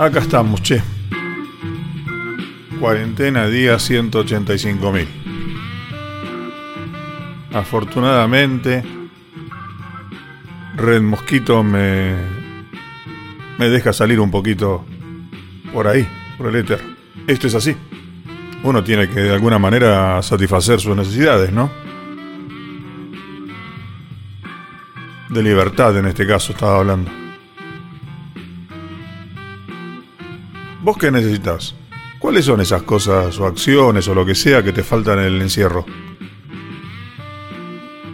Acá estamos, che. Cuarentena día 185 mil. Afortunadamente, Red Mosquito me, me deja salir un poquito por ahí, por el éter. Esto es así. Uno tiene que de alguna manera satisfacer sus necesidades, ¿no? De libertad en este caso estaba hablando. ¿Vos qué necesitas? ¿Cuáles son esas cosas o acciones o lo que sea que te faltan en el encierro?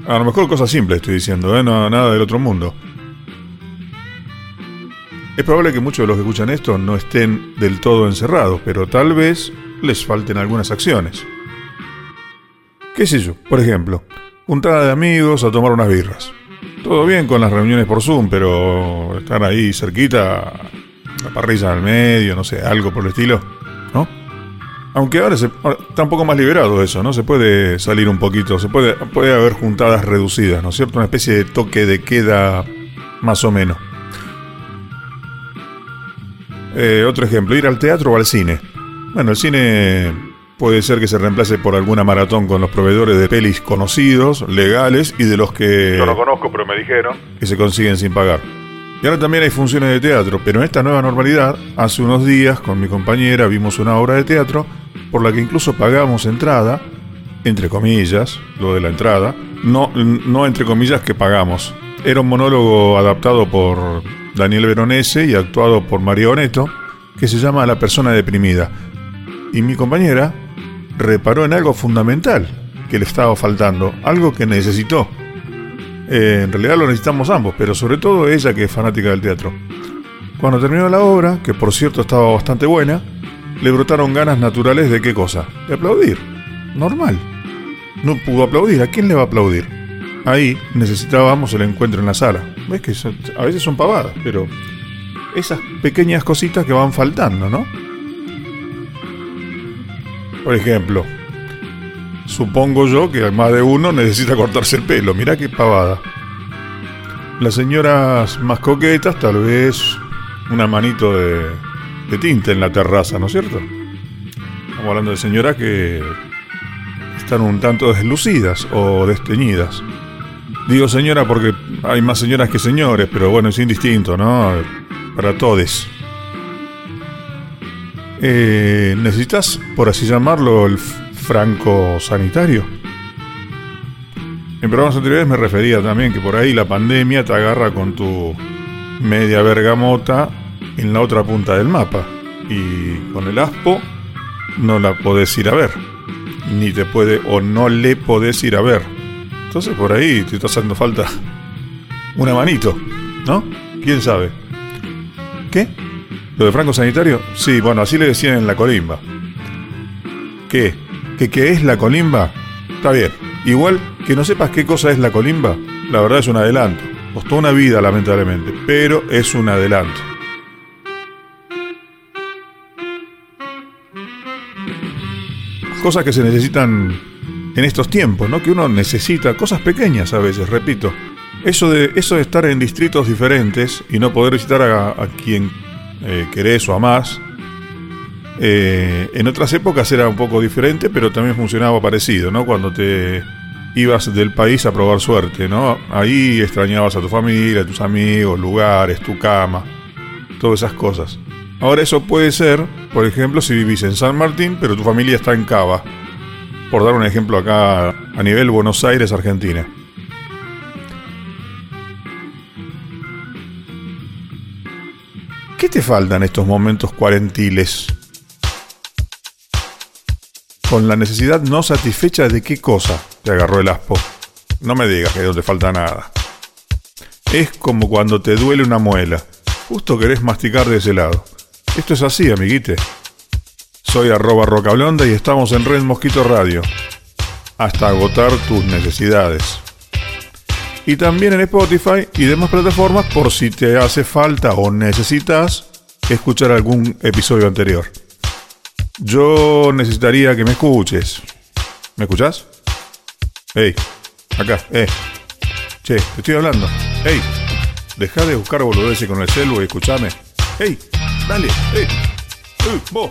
A lo mejor cosas simples estoy diciendo, ¿eh? no, nada del otro mundo. Es probable que muchos de los que escuchan esto no estén del todo encerrados, pero tal vez les falten algunas acciones. ¿Qué sé yo? Por ejemplo, juntada de amigos a tomar unas birras. Todo bien con las reuniones por Zoom, pero estar ahí cerquita la parrilla al medio, no sé, algo por el estilo, ¿no? Aunque ahora, se, está un poco más liberado eso, ¿no? Se puede salir un poquito, se puede, puede haber juntadas reducidas, ¿no es cierto? Una especie de toque de queda más o menos. Eh, otro ejemplo, ir al teatro o al cine. Bueno, el cine puede ser que se reemplace por alguna maratón con los proveedores de pelis conocidos, legales y de los que... No lo conozco, pero me dijeron. Que se consiguen sin pagar. Y ahora también hay funciones de teatro, pero en esta nueva normalidad, hace unos días con mi compañera vimos una obra de teatro por la que incluso pagamos entrada, entre comillas, lo de la entrada, no, no entre comillas que pagamos. Era un monólogo adaptado por Daniel Veronese y actuado por María Oneto, que se llama La persona deprimida. Y mi compañera reparó en algo fundamental que le estaba faltando, algo que necesitó. Eh, en realidad lo necesitamos ambos, pero sobre todo ella que es fanática del teatro. Cuando terminó la obra, que por cierto estaba bastante buena, le brotaron ganas naturales de qué cosa? De aplaudir. Normal. No pudo aplaudir. ¿A quién le va a aplaudir? Ahí necesitábamos el encuentro en la sala. ¿Ves que a veces son pavadas, pero esas pequeñas cositas que van faltando, ¿no? Por ejemplo, Supongo yo que más de uno necesita cortarse el pelo. Mirá qué pavada. Las señoras más coquetas, tal vez una manito de, de tinta en la terraza, ¿no es cierto? Estamos hablando de señoras que están un tanto deslucidas o desteñidas. Digo señora porque hay más señoras que señores, pero bueno, es indistinto, ¿no? Para todos. Eh, ¿Necesitas, por así llamarlo, el franco sanitario. En programas anteriores me refería también que por ahí la pandemia te agarra con tu media bergamota en la otra punta del mapa y con el aspo no la podés ir a ver, ni te puede o no le podés ir a ver. Entonces por ahí te está haciendo falta una manito, ¿no? ¿Quién sabe? ¿Qué? ¿Lo de franco sanitario? Sí, bueno, así le decían en la colimba. ¿Qué? Que qué es la colimba, está bien. Igual que no sepas qué cosa es la colimba, la verdad es un adelanto. Costó una vida, lamentablemente, pero es un adelanto. Cosas que se necesitan en estos tiempos, ¿no? Que uno necesita, cosas pequeñas a veces, repito. Eso de, eso de estar en distritos diferentes y no poder visitar a, quien eh, querés o amás, eh, en otras épocas era un poco diferente, pero también funcionaba parecido, ¿no? Cuando te ibas del país a probar suerte, ¿no? Ahí extrañabas a tu familia, a tus amigos, lugares, tu cama, todas esas cosas. Ahora eso puede ser, por ejemplo, si vivís en San Martín, pero tu familia está en Cava. Por dar un ejemplo acá a nivel Buenos Aires, Argentina. ¿Qué te falta en estos momentos cuarentiles? Con la necesidad no satisfecha de qué cosa te agarró el aspo. No me digas que no te falta nada. Es como cuando te duele una muela. Justo querés masticar de ese lado. Esto es así, amiguite. Soy arroba rocablonda y estamos en Red Mosquito Radio. Hasta agotar tus necesidades. Y también en Spotify y demás plataformas por si te hace falta o necesitas escuchar algún episodio anterior. Yo necesitaría que me escuches. ¿Me escuchás? Ey, acá, eh. Che, estoy hablando. Ey, deja de buscar boludeces con el celu y escuchame. Ey, dale, ey, ey vos.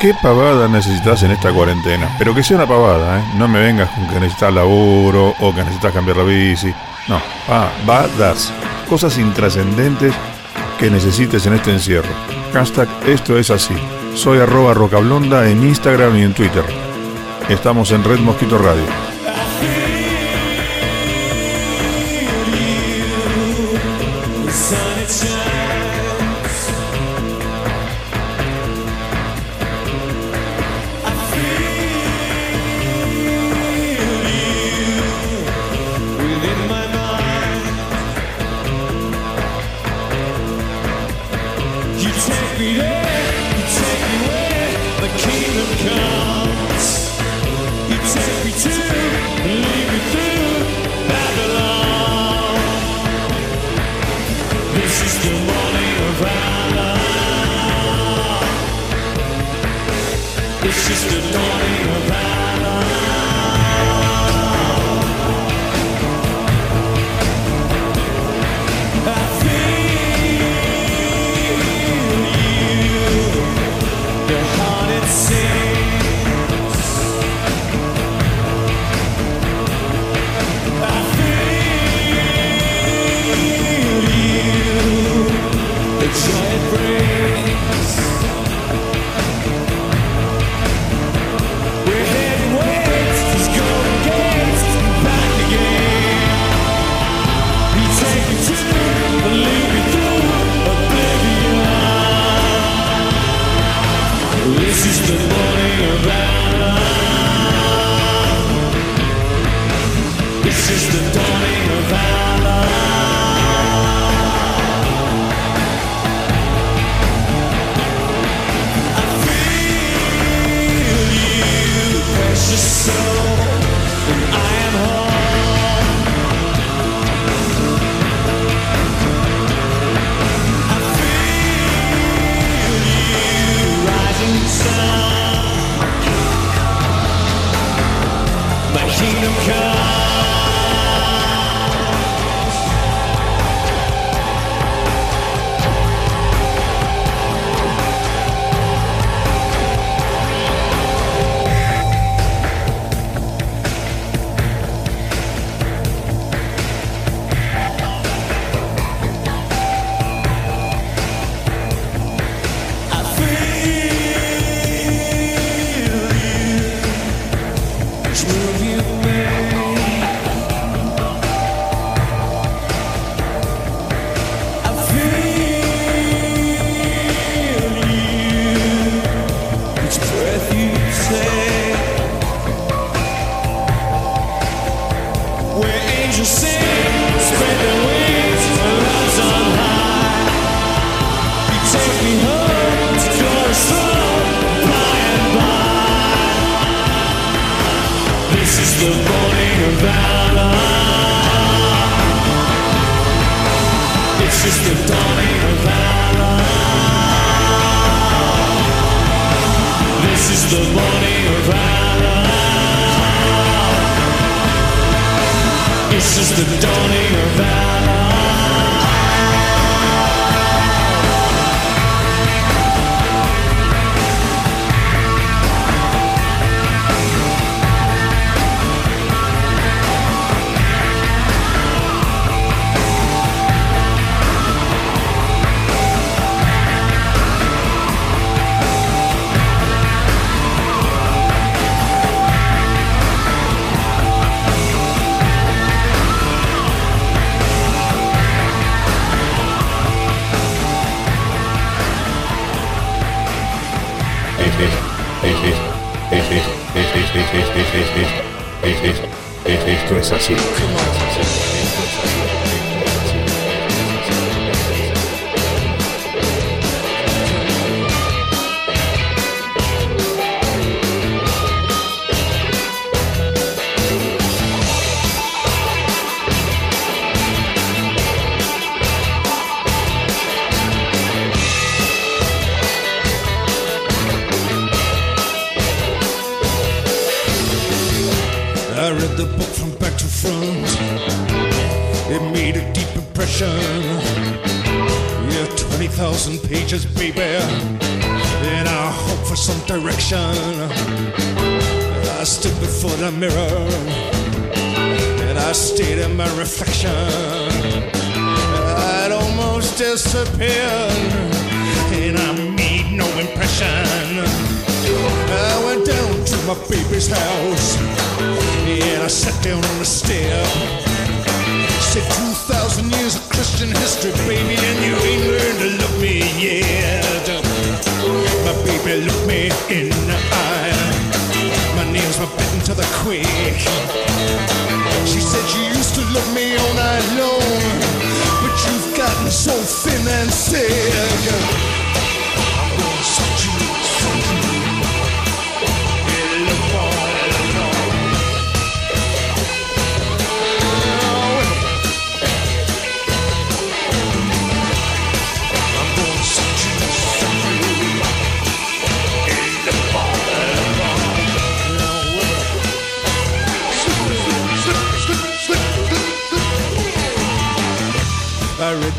¿Qué pavada necesitas en esta cuarentena? Pero que sea una pavada. ¿eh? No me vengas con que necesitas laburo o que necesitas cambiar la bici. No, pavadas. Cosas intrascendentes que necesites en este encierro. Hashtag esto es así. Soy arroba rocablonda en Instagram y en Twitter. Estamos en Red Mosquito Radio. It's just a dawning of life. Direction. I stood before the mirror and I stared at my reflection. I'd almost disappeared and I made no impression. I went down to my baby's house and I sat down on the step. Said 2,000 years of Christian history, baby, and you ain't learned to love me yet. My baby looked me in the eye. My nails were bitten to the quick. She said you used to love me all night long, but you've gotten so thin and sick.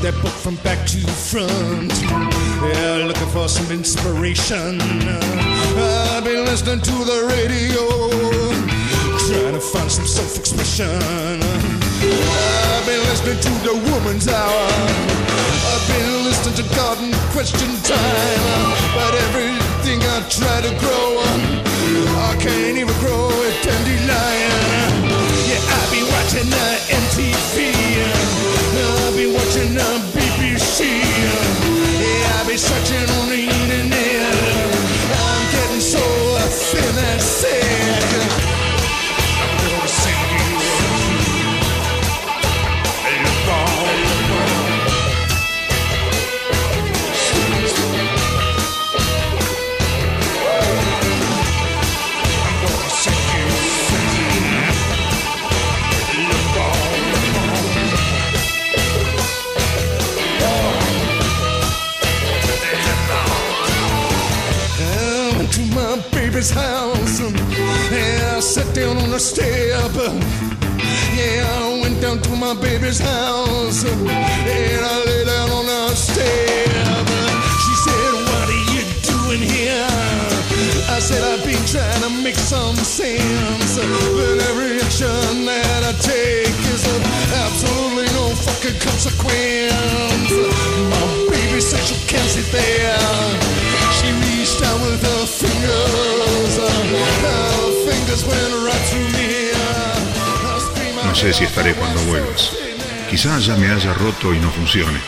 That book from back to front. Yeah, looking for some inspiration. I've been listening to the radio, trying to find some self-expression. I've been listening to the woman's hour. I've been listening to garden question time. But everything I try to grow, I can't even grow a dandelion. I'll be watching the MTV. I'll be watching the BBC. Yeah, I'll be searching on the sat down on the step. Yeah, I went down to my baby's house and I lay down on the step. She said, What are you doing here? I said, I've been trying to make some sense. But every action that I take is absolutely no fucking consequence. My No sé si estaré cuando vuelvas. Quizá ya me haya roto y no funcione.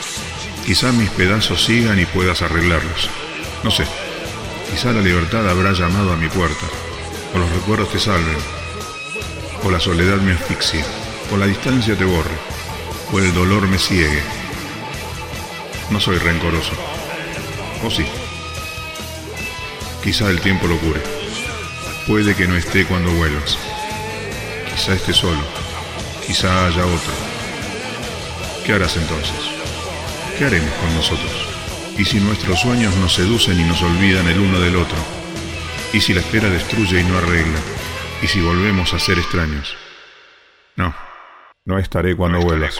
Quizá mis pedazos sigan y puedas arreglarlos. No sé. Quizá la libertad habrá llamado a mi puerta. O los recuerdos te salven. O la soledad me asfixie. O la distancia te borre. O el dolor me ciegue. No soy rencoroso. O sí. Quizá el tiempo lo cure. Puede que no esté cuando vuelvas. Quizá esté solo. Quizá haya otro. ¿Qué harás entonces? ¿Qué haremos con nosotros? ¿Y si nuestros sueños nos seducen y nos olvidan el uno del otro? ¿Y si la espera destruye y no arregla? ¿Y si volvemos a ser extraños? No, no estaré cuando vuelvas.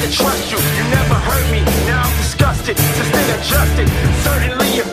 To trust you, you never hurt me. Now I'm disgusted, just ain't adjusted. Certainly you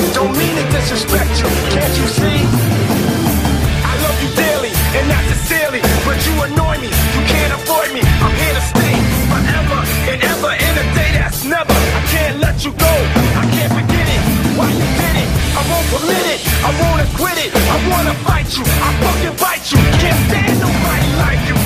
you. Don't mean to disrespect you. Can't you see? I love you dearly, and not sincerely, but you annoy me. You can't avoid me. I'm here to stay forever and ever in a day that's never. I can't let you go. I can't forget it. Why you did it? I won't permit it. I wanna quit it. I wanna fight you. I fucking bite you. Can't stand nobody like you.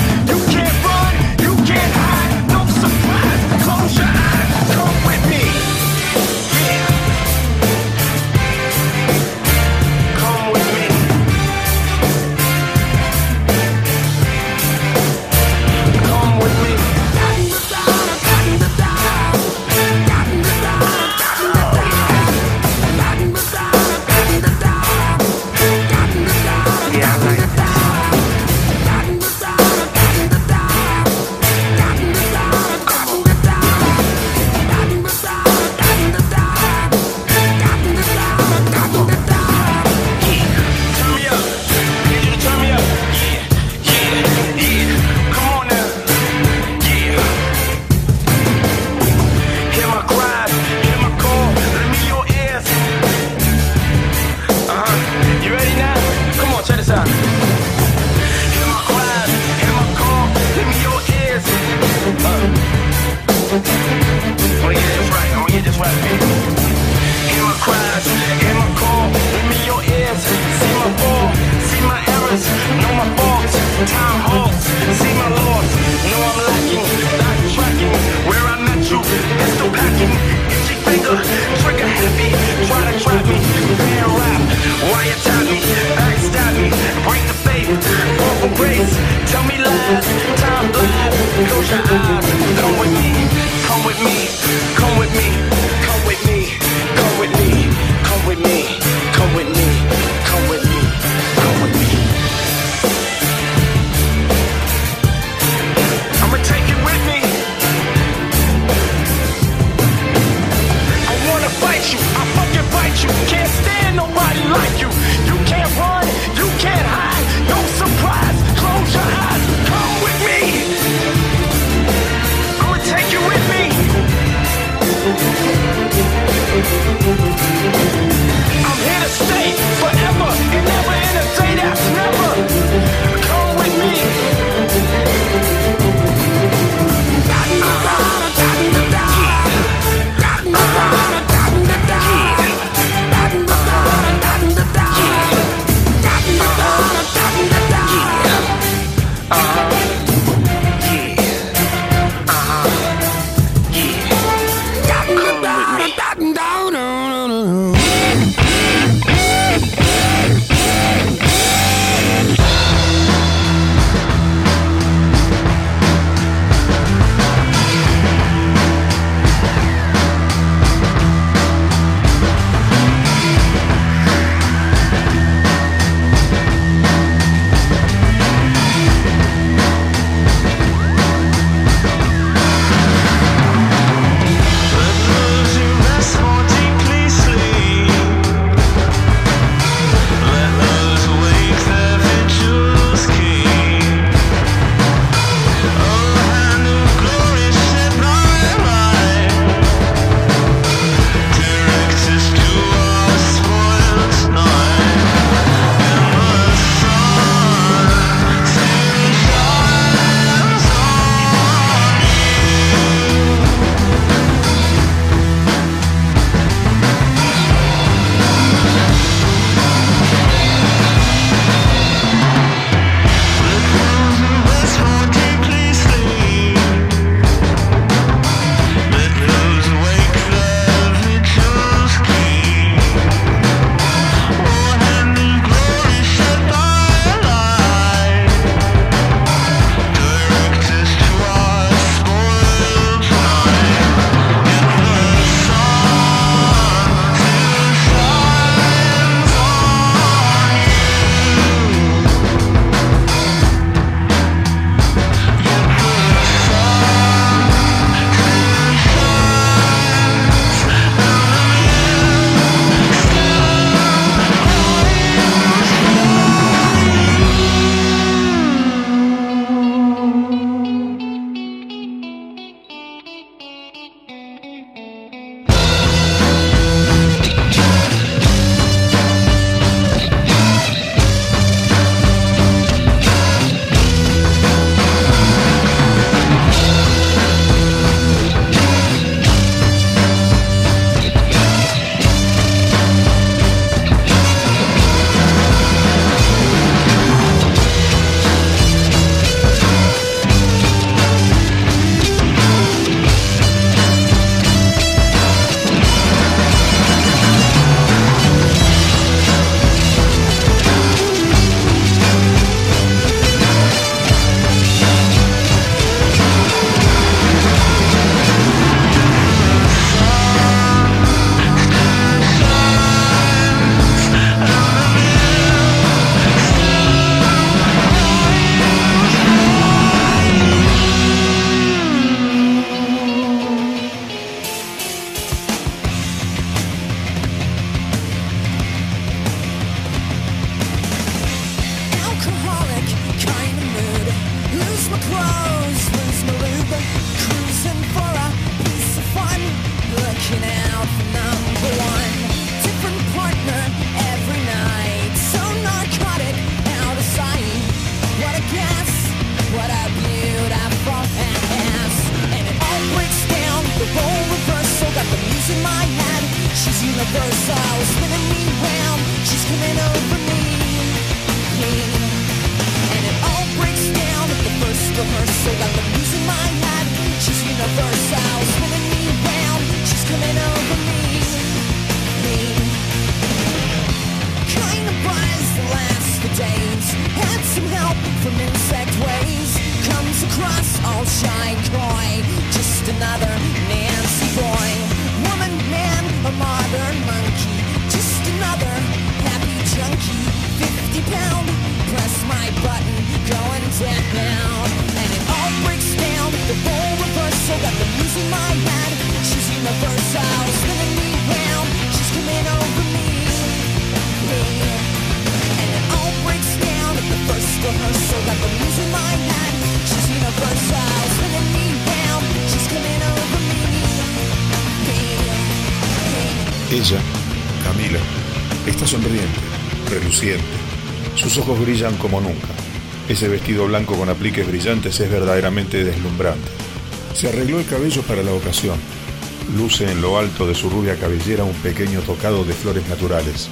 Reluciente. Sus ojos brillan como nunca. Ese vestido blanco con apliques brillantes es verdaderamente deslumbrante. Se arregló el cabello para la ocasión. Luce en lo alto de su rubia cabellera un pequeño tocado de flores naturales.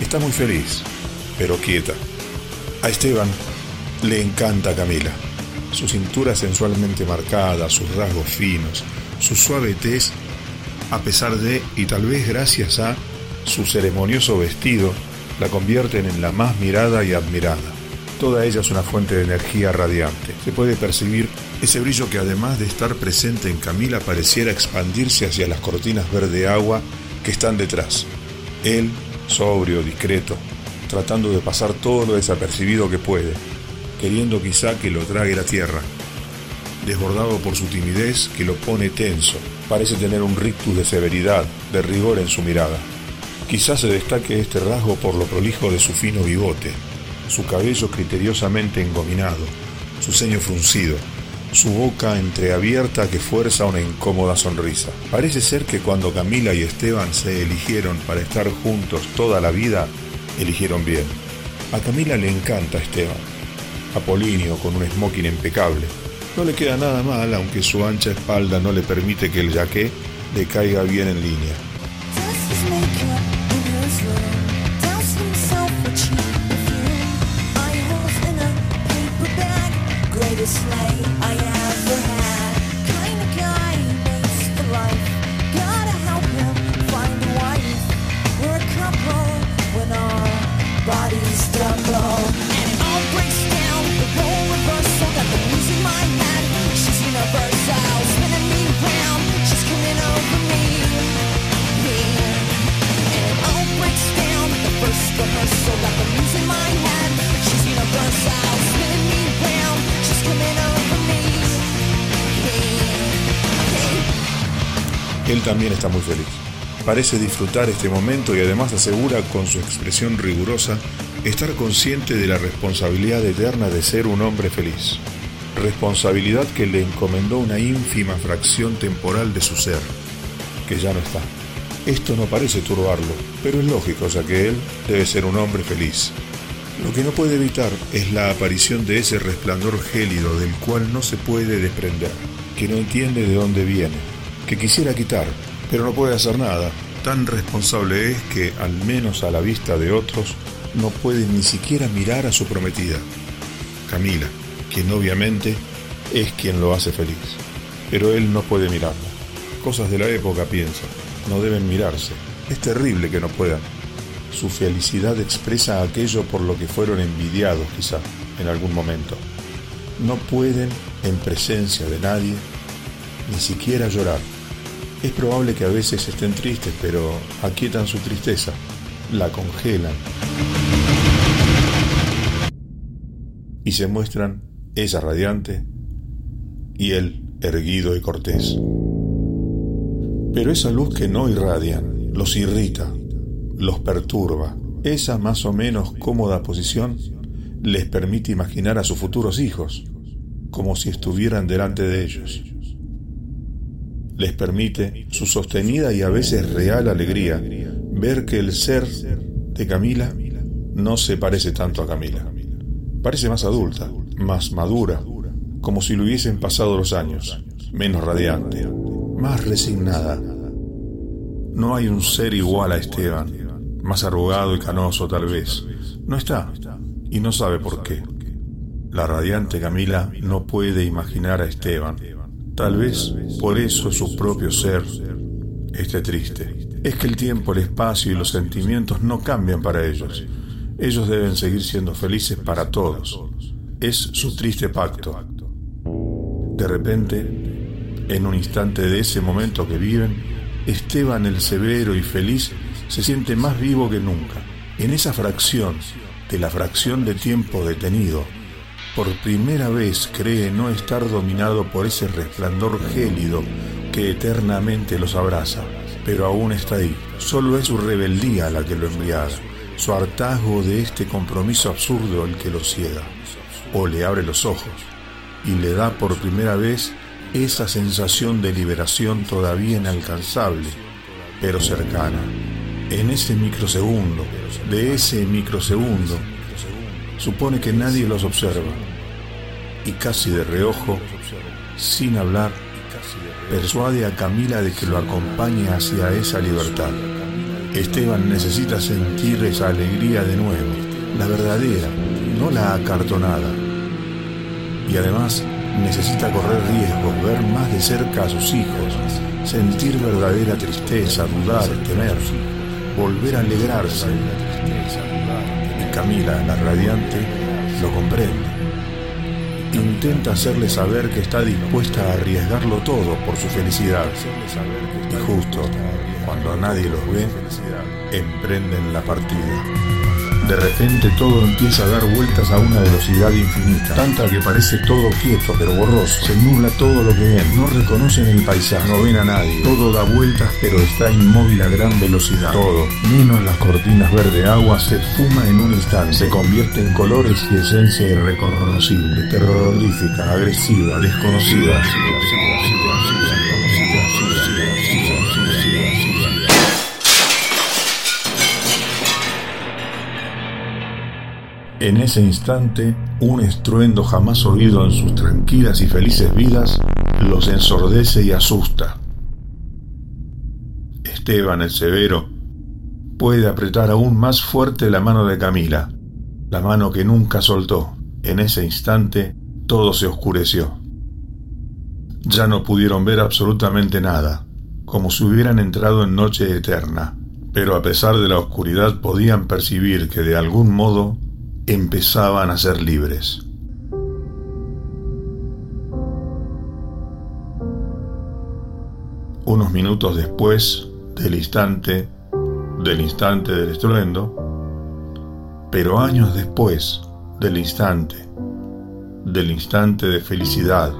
Está muy feliz, pero quieta. A Esteban le encanta Camila. Su cintura sensualmente marcada, sus rasgos finos, su suave tez, a pesar de, y tal vez gracias a, su ceremonioso vestido, la convierten en la más mirada y admirada. Toda ella es una fuente de energía radiante. Se puede percibir ese brillo que además de estar presente en Camila pareciera expandirse hacia las cortinas verde agua que están detrás. Él, sobrio, discreto, tratando de pasar todo lo desapercibido que puede, queriendo quizá que lo trague la tierra. Desbordado por su timidez que lo pone tenso, parece tener un rictus de severidad, de rigor en su mirada. Quizás se destaque este rasgo por lo prolijo de su fino bigote, su cabello criteriosamente engominado, su ceño fruncido, su boca entreabierta que fuerza una incómoda sonrisa. Parece ser que cuando Camila y Esteban se eligieron para estar juntos toda la vida, eligieron bien. A Camila le encanta Esteban. Apolinio con un smoking impecable. No le queda nada mal, aunque su ancha espalda no le permite que el jaqué le caiga bien en línea. Él también está muy feliz. Parece disfrutar este momento y además asegura con su expresión rigurosa estar consciente de la responsabilidad eterna de ser un hombre feliz. Responsabilidad que le encomendó una ínfima fracción temporal de su ser, que ya no está. Esto no parece turbarlo, pero es lógico ya que él debe ser un hombre feliz. Lo que no puede evitar es la aparición de ese resplandor gélido del cual no se puede desprender, que no entiende de dónde viene, que quisiera quitar, pero no puede hacer nada. Tan responsable es que, al menos a la vista de otros, no puede ni siquiera mirar a su prometida, Camila, quien obviamente es quien lo hace feliz. Pero él no puede mirarla. Cosas de la época, piensa, no deben mirarse. Es terrible que no puedan. Su felicidad expresa aquello por lo que fueron envidiados quizá en algún momento. No pueden, en presencia de nadie, ni siquiera llorar. Es probable que a veces estén tristes, pero aquietan su tristeza, la congelan. Y se muestran ella radiante y él erguido y cortés. Pero esa luz que no irradian los irrita, los perturba. Esa más o menos cómoda posición les permite imaginar a sus futuros hijos como si estuvieran delante de ellos. Les permite su sostenida y a veces real alegría ver que el ser de Camila no se parece tanto a Camila. Parece más adulta, más madura, como si le hubiesen pasado los años, menos radiante, más resignada. No hay un ser igual a Esteban, más arrugado y canoso tal vez. No está, y no sabe por qué. La radiante Camila no puede imaginar a Esteban. Tal vez por eso su propio ser esté triste. Es que el tiempo, el espacio y los sentimientos no cambian para ellos. Ellos deben seguir siendo felices para todos. Es su triste pacto. De repente, en un instante de ese momento que viven, Esteban el severo y feliz se siente más vivo que nunca. En esa fracción, de la fracción de tiempo detenido, por primera vez cree no estar dominado por ese resplandor gélido que eternamente los abraza, pero aún está ahí. Solo es su rebeldía la que lo embriaga, su hartazgo de este compromiso absurdo el que lo ciega, o le abre los ojos y le da por primera vez esa sensación de liberación todavía inalcanzable, pero cercana. En ese microsegundo, de ese microsegundo, supone que nadie los observa y casi de reojo, sin hablar, persuade a Camila de que lo acompañe hacia esa libertad. Esteban necesita sentir esa alegría de nuevo, la verdadera, no la acartonada. Y además necesita correr riesgos, ver más de cerca a sus hijos, sentir verdadera tristeza, dudar, temer, volver a alegrarse. Camila, la radiante, lo comprende. Intenta hacerle saber que está dispuesta a arriesgarlo todo por su felicidad. Y justo cuando nadie los ve, emprenden la partida. De repente todo empieza a dar vueltas a una velocidad infinita, tanta que parece todo quieto pero borroso. Se nubla todo lo que ven, no reconocen el paisaje, no ven a nadie. Todo da vueltas pero está inmóvil a gran velocidad. Todo, menos las cortinas verde agua, se fuma en un instante, se convierte en colores y esencia irreconocible, terrorífica, agresiva, desconocida. En ese instante, un estruendo jamás oído en sus tranquilas y felices vidas los ensordece y asusta. Esteban el Severo puede apretar aún más fuerte la mano de Camila, la mano que nunca soltó. En ese instante, todo se oscureció. Ya no pudieron ver absolutamente nada, como si hubieran entrado en noche eterna, pero a pesar de la oscuridad podían percibir que de algún modo empezaban a ser libres. Unos minutos después del instante, del instante del estruendo, pero años después del instante, del instante de felicidad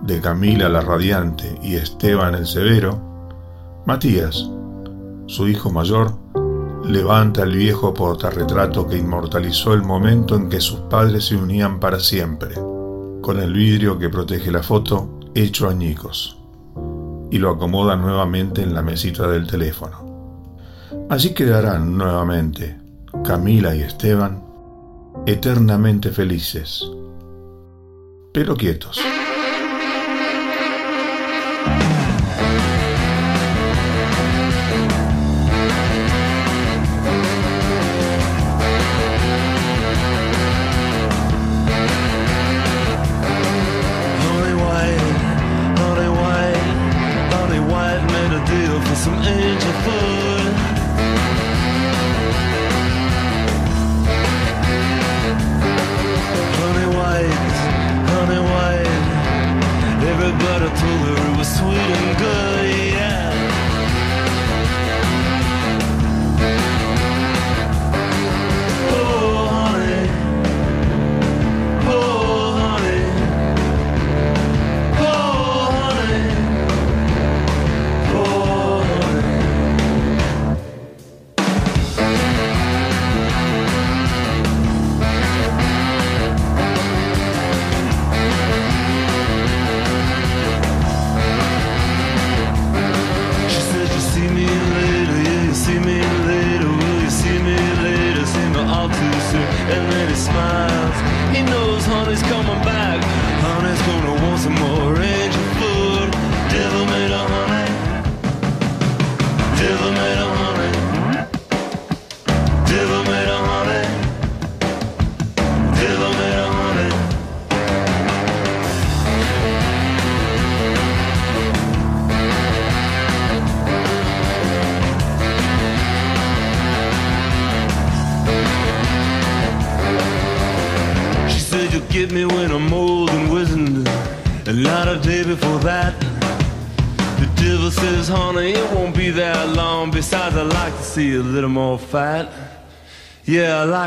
de Camila la Radiante y Esteban el Severo, Matías, su hijo mayor, levanta el viejo portarretrato que inmortalizó el momento en que sus padres se unían para siempre, con el vidrio que protege la foto hecho añicos, y lo acomoda nuevamente en la mesita del teléfono. Allí quedarán nuevamente Camila y Esteban, eternamente felices, pero quietos.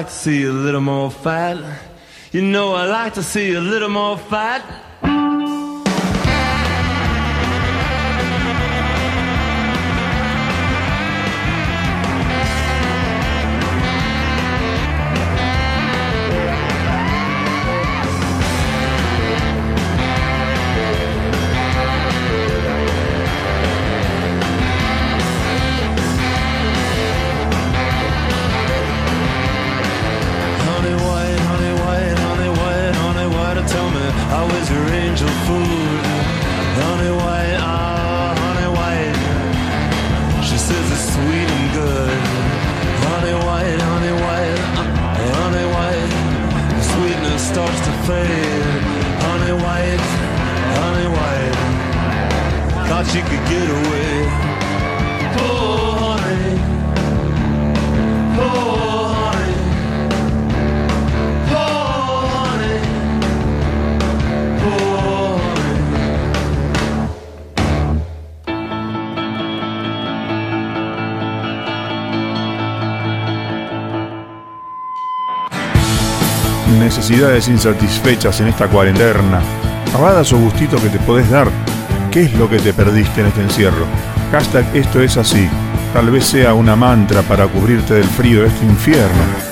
Like to see a little more fat. You know, I like to see a little more fat. Necesidades insatisfechas en esta cuarenterna. Pavadas o gustitos que te podés dar ¿Qué es lo que te perdiste en este encierro? Hashtag esto es así. Tal vez sea una mantra para cubrirte del frío de este infierno.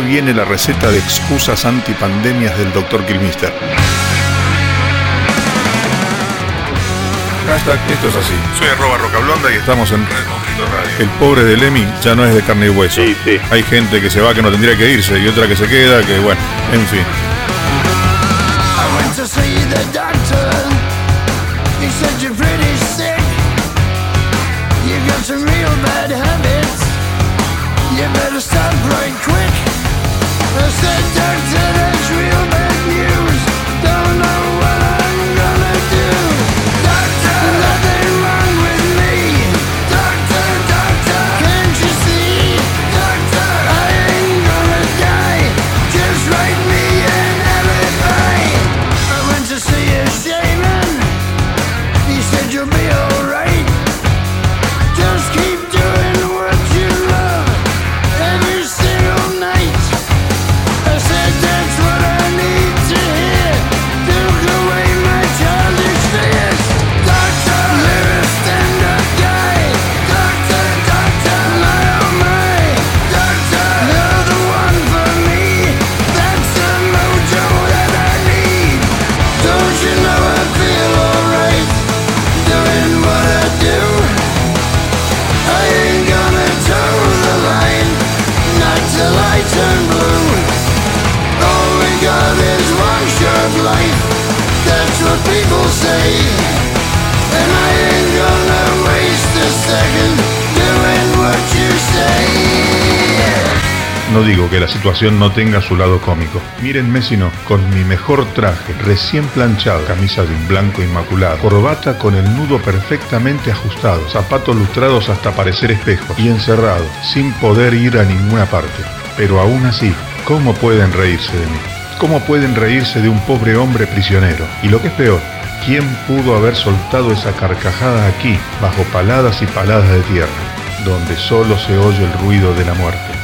viene la receta de excusas antipandemias del Dr. Kilmister. Hashtag esto es así. Soy arroba rocablonda y estamos en El pobre de Lemmy ya no es de carne y hueso. Hay gente que se va que no tendría que irse y otra que se queda, que bueno, en fin. I went to see doctor. He said No digo que la situación no tenga su lado cómico. Mírenme si no, con mi mejor traje, recién planchado, camisa de un blanco inmaculado, corbata con el nudo perfectamente ajustado, zapatos lustrados hasta parecer espejos y encerrado, sin poder ir a ninguna parte. Pero aún así, ¿cómo pueden reírse de mí? ¿Cómo pueden reírse de un pobre hombre prisionero? Y lo que es peor, ¿quién pudo haber soltado esa carcajada aquí, bajo paladas y paladas de tierra, donde solo se oye el ruido de la muerte?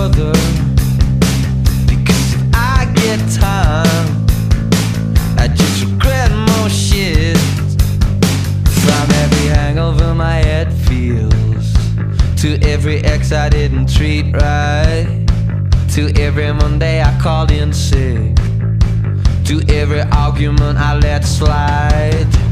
brother. Because if I get time I just regret more shit. From every hangover my head feels To every ex I didn't treat right To every Monday I called in sick To every argument I let slide.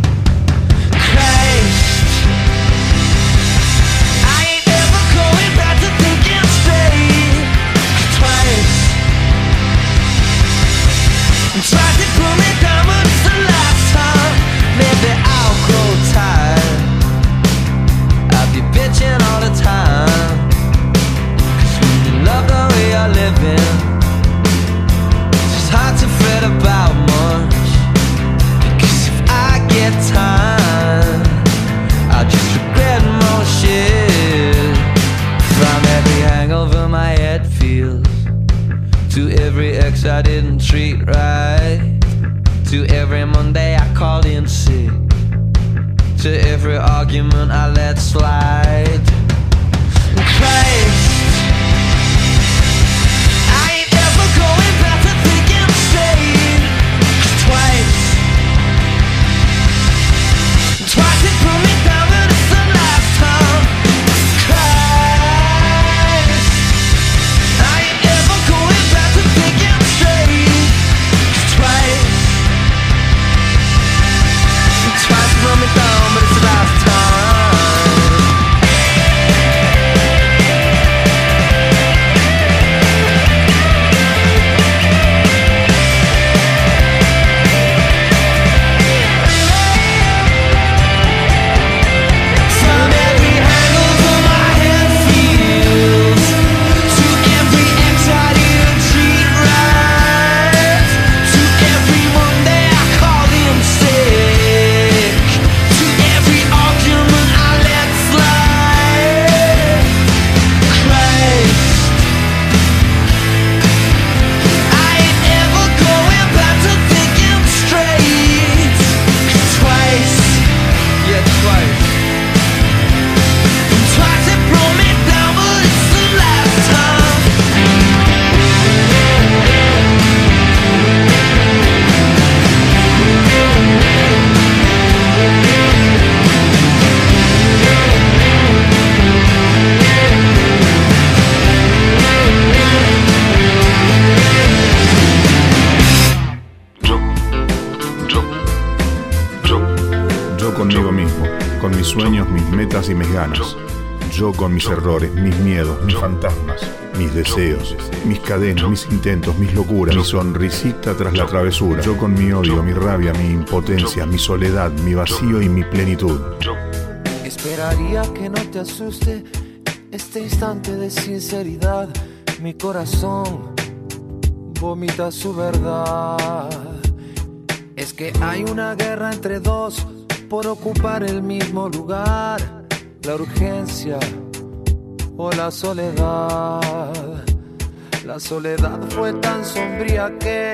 argument mis errores, mis miedos, mis fantasmas, mis deseos, mis cadenas, mis intentos, mis locuras, mi sonrisita tras la travesura. Yo con mi odio, mi rabia, mi impotencia, mi soledad, mi vacío y mi plenitud. Esperaría que no te asuste este instante de sinceridad. Mi corazón vomita su verdad. Es que hay una guerra entre dos por ocupar el mismo lugar. La urgencia o la soledad. La soledad fue tan sombría que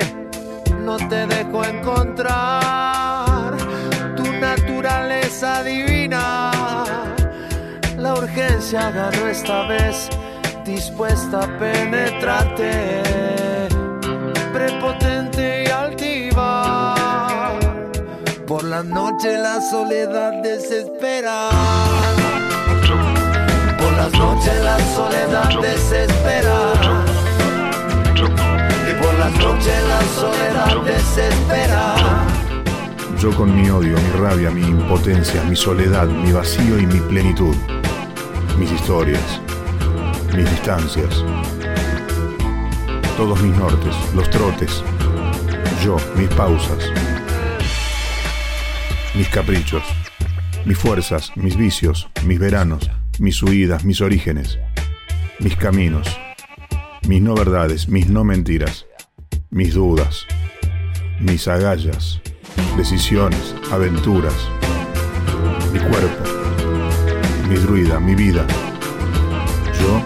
no te dejó encontrar tu naturaleza divina. La urgencia agarró esta vez, dispuesta a penetrarte, prepotente y altiva. Por la noche la soledad desespera. Por las noches la soledad desespera. Y por las noches la soledad desespera. Yo con mi odio, mi rabia, mi impotencia, mi soledad, mi vacío y mi plenitud. Mis historias, mis distancias. Todos mis nortes, los trotes. Yo, mis pausas. Mis caprichos. Mis fuerzas, mis vicios, mis veranos, mis huidas, mis orígenes. Mis caminos. Mis no verdades, mis no mentiras. Mis dudas. Mis agallas decisiones, aventuras, mi cuerpo, mi druida, mi vida, yo,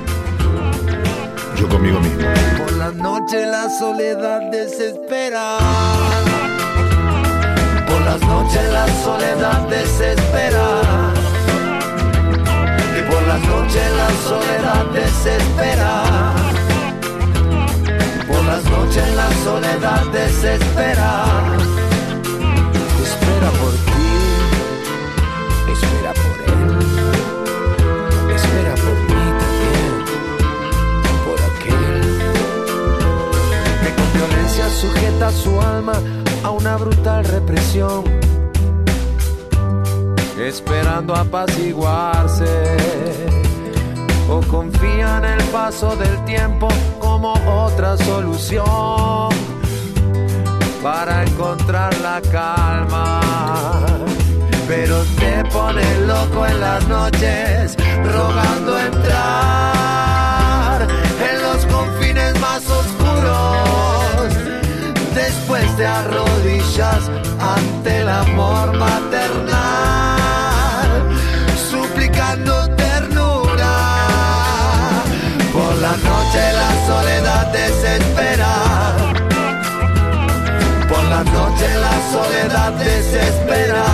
yo conmigo mismo. Por la noche la soledad desespera. Por las noches la soledad desespera. Por las noches la soledad desespera. Por las noches la soledad desespera. Espera por ti, espera por él, espera por mí también, por aquel que con violencia sujeta su alma a una brutal represión, esperando apaciguarse. O confía en el paso del tiempo como otra solución para encontrar la calma. Pero te pone loco en las noches, rogando entrar en los confines más oscuros. Después te arrodillas ante el amor ternura. Por la noche la soledad desespera. Por la noche la soledad desespera.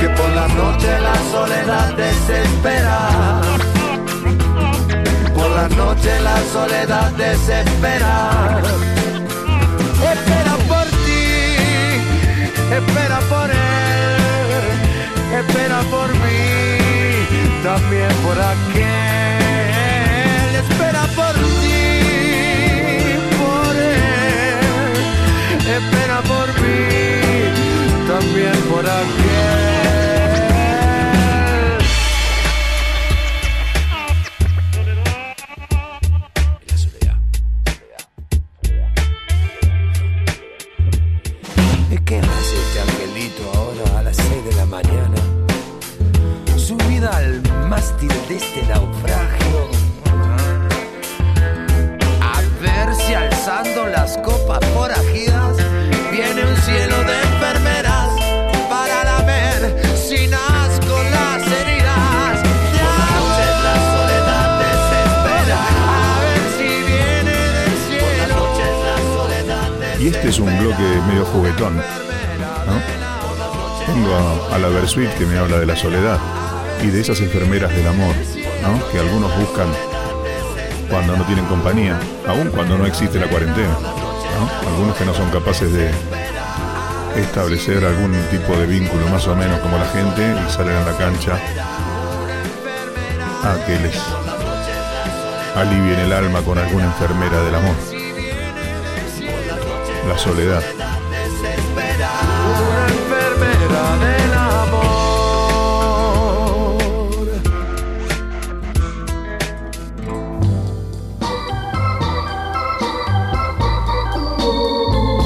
Que por la noche la soledad desespera. Por la noche la soledad desespera. Espera por ti, espera por él, espera por mí, también por aquel. Espera por ti, por él, espera por mí, también por aquel. Es un bloque medio juguetón, ¿no? Tengo a, a la Versuit que me habla de la soledad y de esas enfermeras del amor, ¿no? Que algunos buscan cuando no tienen compañía, aun cuando no existe la cuarentena, ¿no? Algunos que no son capaces de establecer algún tipo de vínculo más o menos como la gente y salen a la cancha a que les alivien el alma con alguna enfermera del amor la soledad.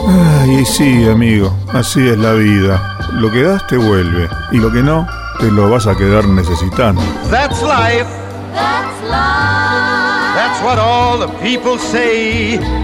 Ay, sí, amigo, así es la vida. Lo que das te vuelve y lo que no te lo vas a quedar necesitando. That's life. That's life. That's what all the people say.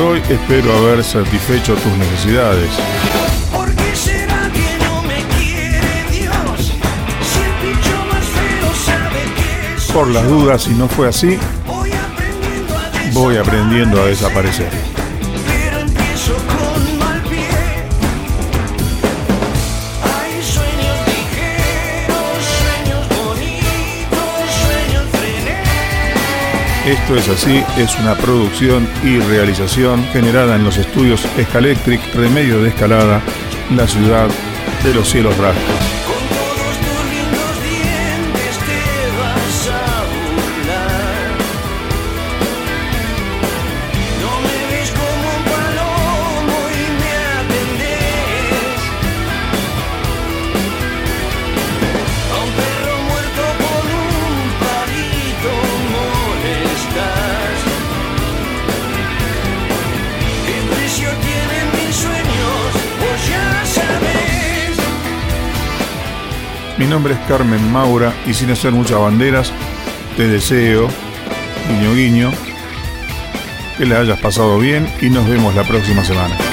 Por hoy espero haber satisfecho tus necesidades. ¿Por las dudas, si no fue así, voy aprendiendo a desaparecer. Esto es así, es una producción y realización generada en los estudios Escalectric, Remedio de Escalada, la ciudad de los cielos rasgos. Nombre es Carmen Maura y sin hacer muchas banderas, te deseo, guiño guiño, que le hayas pasado bien y nos vemos la próxima semana.